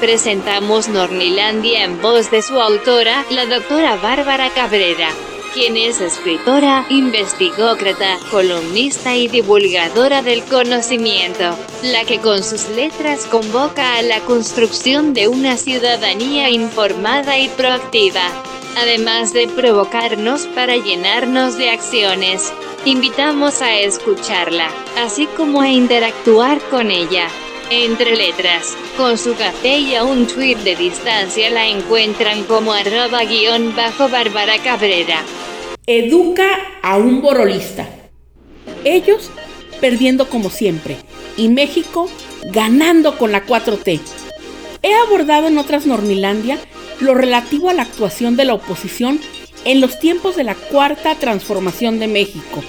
presentamos Nornilandia en voz de su autora, la doctora Bárbara Cabrera quien es escritora, investigócrata, columnista y divulgadora del conocimiento, la que con sus letras convoca a la construcción de una ciudadanía informada y proactiva, además de provocarnos para llenarnos de acciones. Invitamos a escucharla, así como a interactuar con ella. Entre letras, con su café y a un tweet de distancia la encuentran como arroba guion bajo Bárbara Cabrera. Educa a un borolista. Ellos perdiendo como siempre y México ganando con la 4T. He abordado en otras Normilandia lo relativo a la actuación de la oposición en los tiempos de la cuarta transformación de México,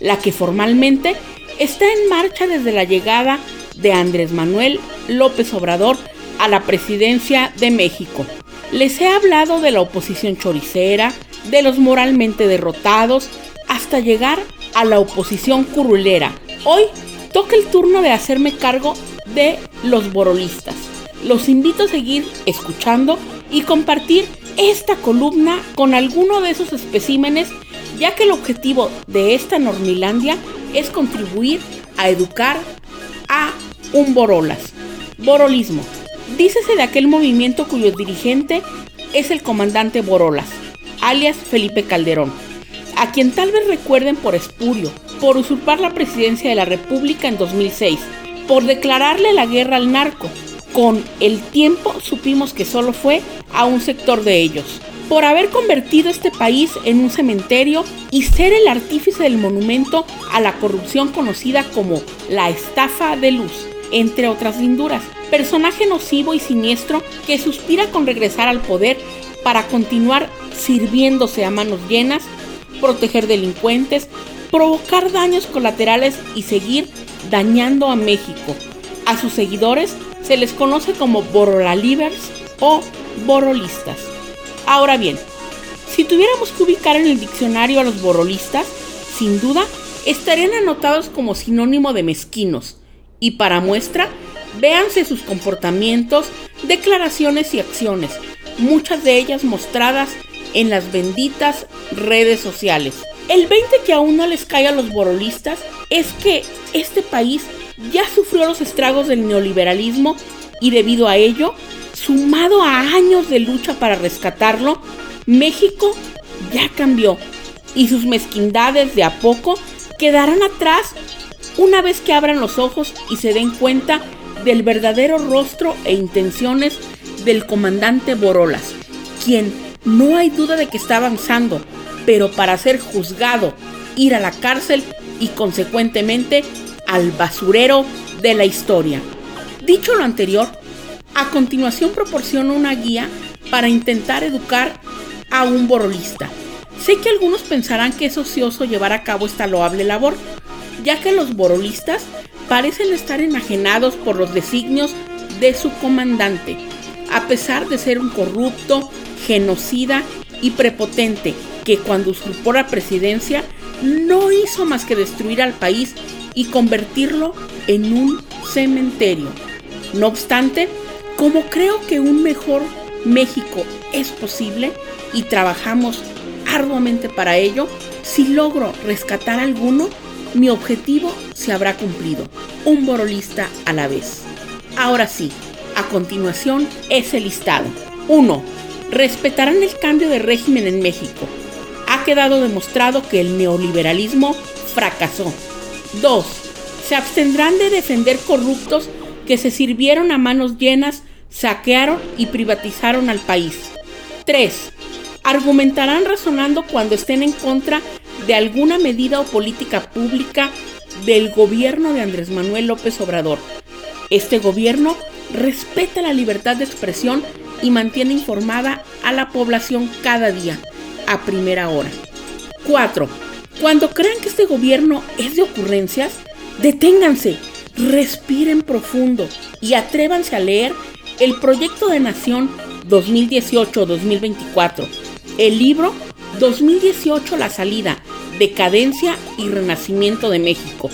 la que formalmente está en marcha desde la llegada de Andrés Manuel López Obrador a la presidencia de México. Les he hablado de la oposición choricera, de los moralmente derrotados, hasta llegar a la oposición curulera. Hoy toca el turno de hacerme cargo de los borolistas. Los invito a seguir escuchando y compartir esta columna con alguno de esos especímenes, ya que el objetivo de esta Normilandia es contribuir a educar a un Borolas. Borolismo. Dícese de aquel movimiento cuyo dirigente es el comandante Borolas, alias Felipe Calderón, a quien tal vez recuerden por espurio, por usurpar la presidencia de la República en 2006, por declararle la guerra al narco. Con el tiempo supimos que solo fue a un sector de ellos, por haber convertido este país en un cementerio y ser el artífice del monumento a la corrupción conocida como la estafa de luz entre otras linduras. Personaje nocivo y siniestro que suspira con regresar al poder para continuar sirviéndose a manos llenas, proteger delincuentes, provocar daños colaterales y seguir dañando a México. A sus seguidores se les conoce como Borolalivers o Borolistas. Ahora bien, si tuviéramos que ubicar en el diccionario a los Borolistas, sin duda estarían anotados como sinónimo de mezquinos, y para muestra, véanse sus comportamientos, declaraciones y acciones, muchas de ellas mostradas en las benditas redes sociales. El 20 que aún no les cae a los borolistas es que este país ya sufrió los estragos del neoliberalismo y debido a ello, sumado a años de lucha para rescatarlo, México ya cambió y sus mezquindades de a poco quedarán atrás una vez que abran los ojos y se den cuenta del verdadero rostro e intenciones del comandante Borolas, quien no hay duda de que está avanzando, pero para ser juzgado, ir a la cárcel y consecuentemente al basurero de la historia. Dicho lo anterior, a continuación proporciono una guía para intentar educar a un borolista. Sé que algunos pensarán que es ocioso llevar a cabo esta loable labor, ya que los borolistas parecen estar enajenados por los designios de su comandante, a pesar de ser un corrupto, genocida y prepotente que cuando usurpó la presidencia no hizo más que destruir al país y convertirlo en un cementerio. No obstante, como creo que un mejor México es posible y trabajamos arduamente para ello, si logro rescatar alguno, mi objetivo se habrá cumplido, un borolista a la vez. Ahora sí, a continuación es el listado. 1. Respetarán el cambio de régimen en México. Ha quedado demostrado que el neoliberalismo fracasó. 2. Se abstendrán de defender corruptos que se sirvieron a manos llenas, saquearon y privatizaron al país. 3. Argumentarán razonando cuando estén en contra de alguna medida o política pública del gobierno de Andrés Manuel López Obrador. Este gobierno respeta la libertad de expresión y mantiene informada a la población cada día, a primera hora. 4. Cuando crean que este gobierno es de ocurrencias, deténganse, respiren profundo y atrévanse a leer el Proyecto de Nación 2018-2024, el libro 2018 La Salida, Decadencia y Renacimiento de México,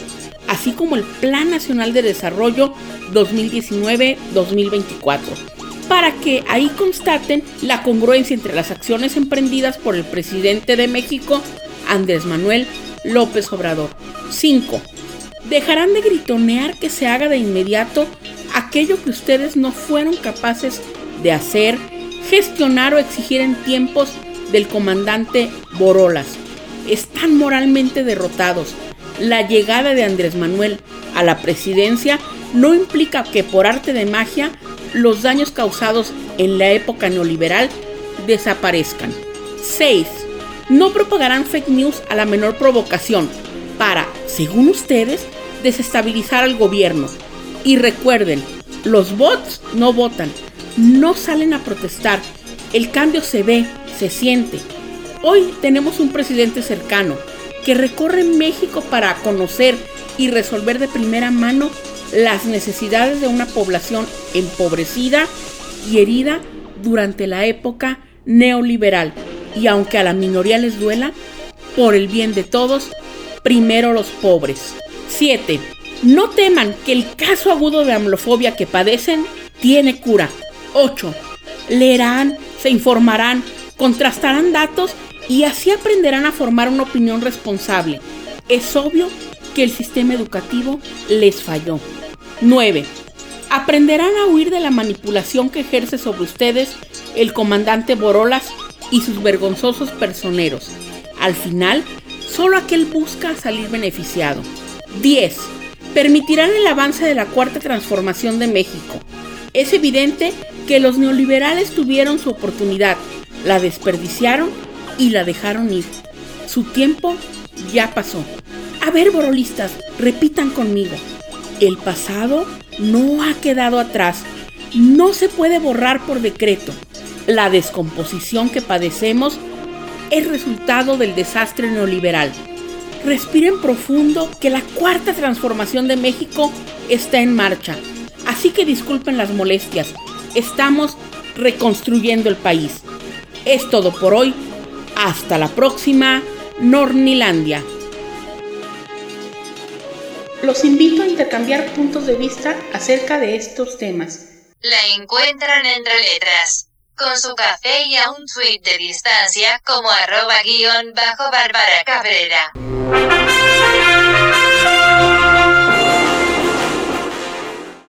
así como el Plan Nacional de Desarrollo 2019-2024. para que ahí constaten la congruencia entre las acciones emprendidas por el presidente de México, Andrés Manuel López Obrador. 5. Dejarán de gritonear que se haga de inmediato aquello que ustedes no fueron capaces de hacer, gestionar o exigir en tiempos del comandante Borolas. Están moralmente derrotados. La llegada de Andrés Manuel a la presidencia no implica que por arte de magia los daños causados en la época neoliberal desaparezcan. 6. No propagarán fake news a la menor provocación para, según ustedes, desestabilizar al gobierno. Y recuerden, los bots no votan, no salen a protestar. El cambio se ve, se siente. Hoy tenemos un presidente cercano que recorre México para conocer y resolver de primera mano las necesidades de una población empobrecida y herida durante la época neoliberal. Y aunque a la minoría les duela, por el bien de todos, primero los pobres. 7. No teman que el caso agudo de amlofobia que padecen tiene cura. 8. Leerán, se informarán, contrastarán datos y así aprenderán a formar una opinión responsable. Es obvio que el sistema educativo les falló. 9. Aprenderán a huir de la manipulación que ejerce sobre ustedes el comandante Borolas y sus vergonzosos personeros. Al final, solo aquel busca salir beneficiado. 10. Permitirán el avance de la cuarta transformación de México. Es evidente que los neoliberales tuvieron su oportunidad, la desperdiciaron y la dejaron ir. Su tiempo ya pasó. A ver, borolistas, repitan conmigo. El pasado no ha quedado atrás. No se puede borrar por decreto. La descomposición que padecemos es resultado del desastre neoliberal. Respiren profundo que la cuarta transformación de México está en marcha. Así que disculpen las molestias. Estamos reconstruyendo el país. Es todo por hoy. Hasta la próxima, Nornilandia. Los invito a intercambiar puntos de vista acerca de estos temas. La encuentran entre letras, con su café y a un tweet de distancia como arroba guion bajo Bárbara Cabrera.